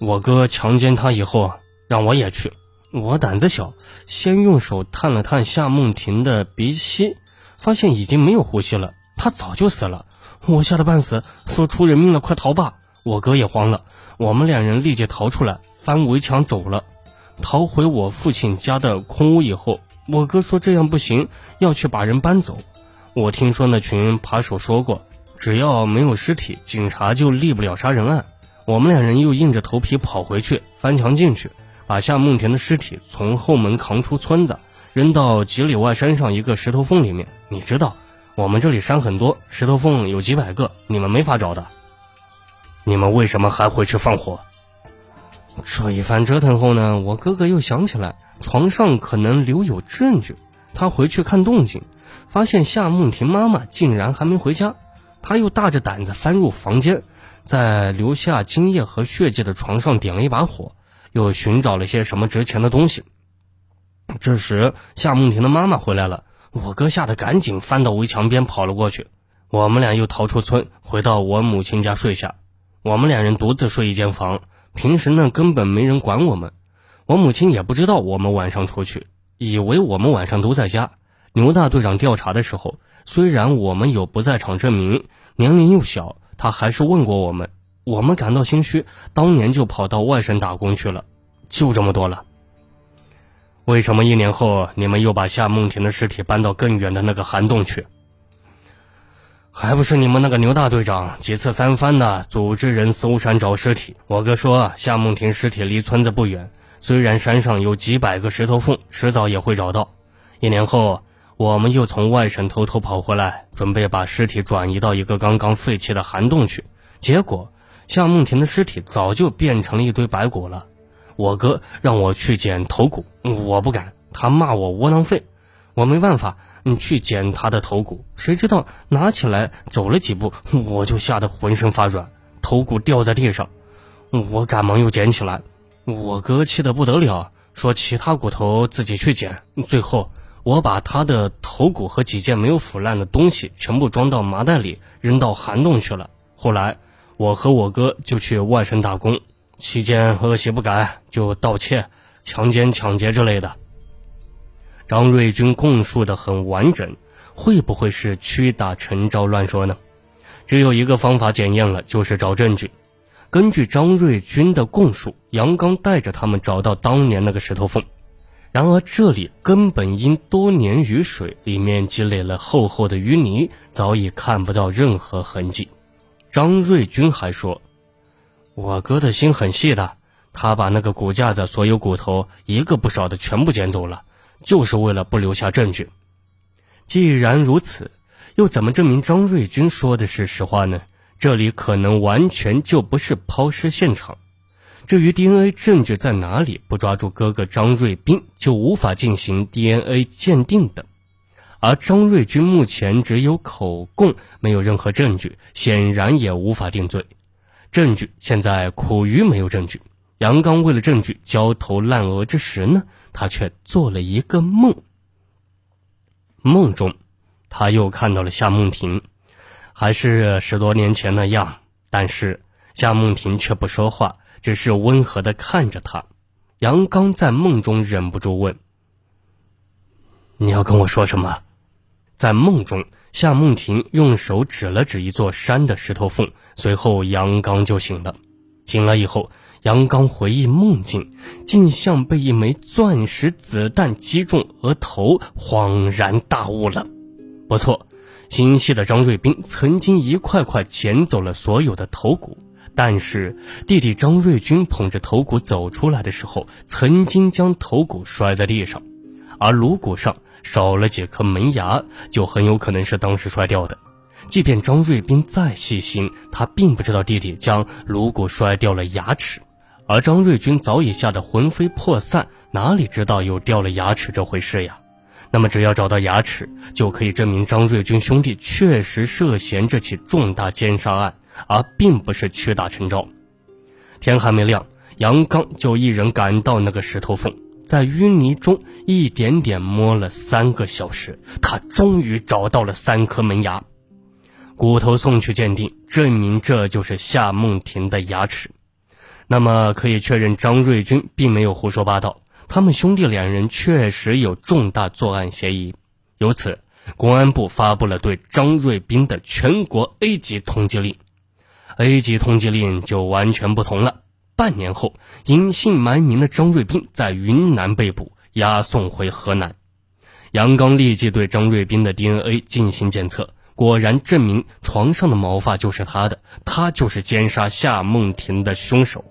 我哥强奸她以后，让我也去。我胆子小，先用手探了探夏梦婷的鼻息，发现已经没有呼吸了，她早就死了。我吓得半死，说出人命了，快逃吧！我哥也慌了，我们两人立即逃出来，翻围墙走了。逃回我父亲家的空屋以后，我哥说这样不行，要去把人搬走。我听说那群扒手说过，只要没有尸体，警察就立不了杀人案。我们两人又硬着头皮跑回去，翻墙进去，把夏梦田的尸体从后门扛出村子，扔到几里外山上一个石头缝里面。你知道，我们这里山很多，石头缝有几百个，你们没法找的。你们为什么还回去放火？这一番折腾后呢，我哥哥又想起来床上可能留有证据，他回去看动静，发现夏梦婷妈妈竟然还没回家，他又大着胆子翻入房间。在留下精液和血迹的床上点了一把火，又寻找了些什么值钱的东西。这时夏梦婷的妈妈回来了，我哥吓得赶紧翻到围墙边跑了过去。我们俩又逃出村，回到我母亲家睡下。我们两人独自睡一间房，平时呢根本没人管我们。我母亲也不知道我们晚上出去，以为我们晚上都在家。牛大队长调查的时候，虽然我们有不在场证明，年龄又小。他还是问过我们，我们感到心虚，当年就跑到外省打工去了，就这么多了。为什么一年后你们又把夏梦婷的尸体搬到更远的那个涵洞去？还不是你们那个牛大队长几次三番的组织人搜山找尸体？我哥说夏梦婷尸体离村子不远，虽然山上有几百个石头缝，迟早也会找到。一年后。我们又从外省偷偷跑回来，准备把尸体转移到一个刚刚废弃的涵洞去。结果，夏梦婷的尸体早就变成了一堆白骨了。我哥让我去捡头骨，我不敢，他骂我窝囊废。我没办法，去捡他的头骨。谁知道拿起来走了几步，我就吓得浑身发软，头骨掉在地上。我赶忙又捡起来。我哥气得不得了，说其他骨头自己去捡。最后。我把他的头骨和几件没有腐烂的东西全部装到麻袋里，扔到涵洞去了。后来，我和我哥就去外省打工，期间恶习不改，就盗窃、强奸、抢劫之类的。张瑞军供述的很完整，会不会是屈打成招乱说呢？只有一个方法检验了，就是找证据。根据张瑞军的供述，杨刚带着他们找到当年那个石头缝。然而，这里根本因多年雨水，里面积累了厚厚的淤泥，早已看不到任何痕迹。张瑞军还说：“我哥的心很细的，他把那个骨架子所有骨头一个不少的全部捡走了，就是为了不留下证据。”既然如此，又怎么证明张瑞军说的是实话呢？这里可能完全就不是抛尸现场。至于 DNA 证据在哪里，不抓住哥哥张瑞斌就无法进行 DNA 鉴定的。而张瑞军目前只有口供，没有任何证据，显然也无法定罪。证据现在苦于没有证据。杨刚为了证据焦头烂额之时呢，他却做了一个梦。梦中，他又看到了夏梦婷，还是十多年前那样，但是夏梦婷却不说话。只是温和的看着他，杨刚在梦中忍不住问：“你要跟我说什么？”在梦中，夏梦婷用手指了指一座山的石头缝，随后杨刚就醒了。醒了以后，杨刚回忆梦境，竟像被一枚钻石子弹击中额头，恍然大悟了。不错，心细的张瑞斌曾经一块块捡走了所有的头骨。但是弟弟张瑞军捧着头骨走出来的时候，曾经将头骨摔在地上，而颅骨上少了几颗门牙，就很有可能是当时摔掉的。即便张瑞斌再细心，他并不知道弟弟将颅骨摔掉了牙齿，而张瑞军早已吓得魂飞魄散，哪里知道有掉了牙齿这回事呀？那么只要找到牙齿，就可以证明张瑞军兄弟确实涉嫌这起重大奸杀案。而并不是屈打成招。天还没亮，杨刚就一人赶到那个石头缝，在淤泥中一点点摸了三个小时，他终于找到了三颗门牙。骨头送去鉴定，证明这就是夏梦婷的牙齿。那么可以确认张瑞军并没有胡说八道，他们兄弟两人确实有重大作案嫌疑。由此，公安部发布了对张瑞斌的全国 A 级通缉令。A 级通缉令就完全不同了。半年后，隐姓埋名的张瑞斌在云南被捕，押送回河南。杨刚立即对张瑞斌的 DNA 进行检测，果然证明床上的毛发就是他的，他就是奸杀夏梦婷的凶手。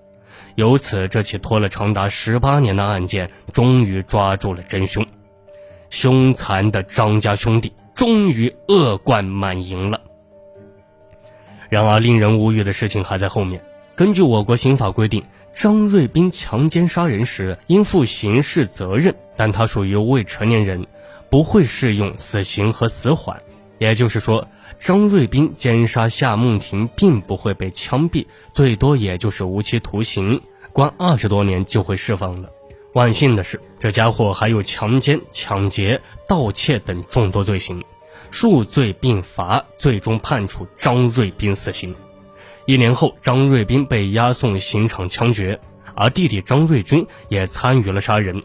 由此，这起拖了长达十八年的案件终于抓住了真凶。凶残的张家兄弟终于恶贯满盈了。然而，令人无语的事情还在后面。根据我国刑法规定，张瑞斌强奸杀人时应负刑事责任，但他属于未成年人，不会适用死刑和死缓。也就是说，张瑞斌奸杀夏梦婷并不会被枪毙，最多也就是无期徒刑，关二十多年就会释放了。万幸的是，这家伙还有强奸、抢劫、盗窃等众多罪行。数罪并罚，最终判处张瑞斌死刑。一年后，张瑞斌被押送刑场枪决，而弟弟张瑞军也参与了杀人。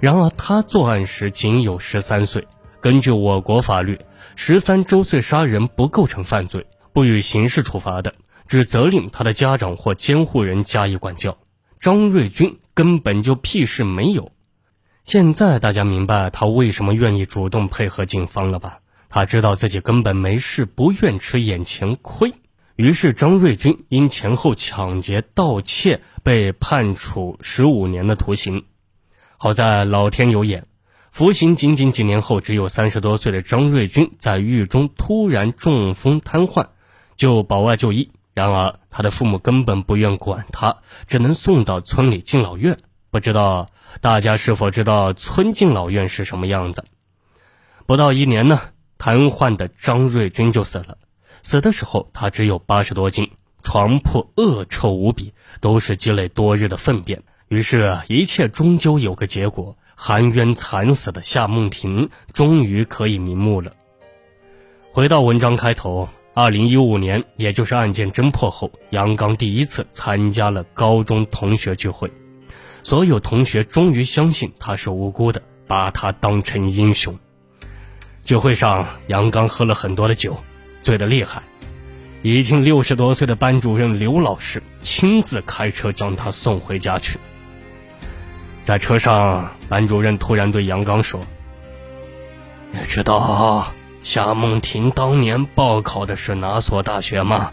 然而，他作案时仅有十三岁。根据我国法律，十三周岁杀人不构成犯罪，不予刑事处罚的，只责令他的家长或监护人加以管教。张瑞军根本就屁事没有。现在大家明白他为什么愿意主动配合警方了吧？他知道自己根本没事，不愿吃眼前亏，于是张瑞军因前后抢劫、盗窃被判处十五年的徒刑。好在老天有眼，服刑仅仅几年后，只有三十多岁的张瑞军在狱中突然中风瘫痪，就保外就医。然而他的父母根本不愿管他，只能送到村里敬老院。不知道大家是否知道村敬老院是什么样子？不到一年呢。瘫痪的张瑞军就死了，死的时候他只有八十多斤，床铺恶臭无比，都是积累多日的粪便。于是，一切终究有个结果，含冤惨死的夏梦婷终于可以瞑目了。回到文章开头，二零一五年，也就是案件侦破后，杨刚第一次参加了高中同学聚会，所有同学终于相信他是无辜的，把他当成英雄。酒会上，杨刚喝了很多的酒，醉得厉害。已经六十多岁的班主任刘老师亲自开车将他送回家去。在车上，班主任突然对杨刚说：“你知道夏梦婷当年报考的是哪所大学吗？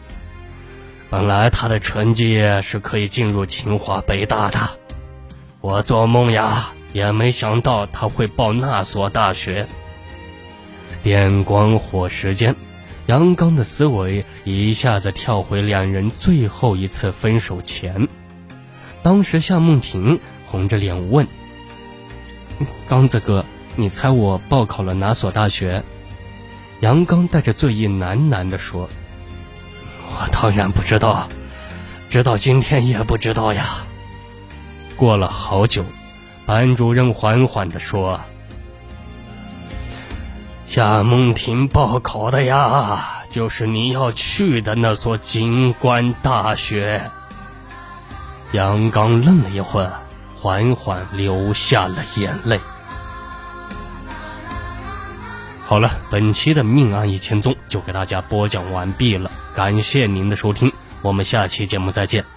本来她的成绩是可以进入清华北大的，我做梦呀也没想到她会报那所大学。”电光火石间，杨刚的思维一下子跳回两人最后一次分手前。当时夏梦婷红着脸问：“刚子哥，你猜我报考了哪所大学？”杨刚带着醉意喃喃地说：“我当然不知道，直到今天也不知道呀。”过了好久，班主任缓缓地说。夏梦婷报考的呀，就是你要去的那所警官大学。杨刚愣了一会儿，缓缓流下了眼泪。好了，本期的命案一千宗就给大家播讲完毕了，感谢您的收听，我们下期节目再见。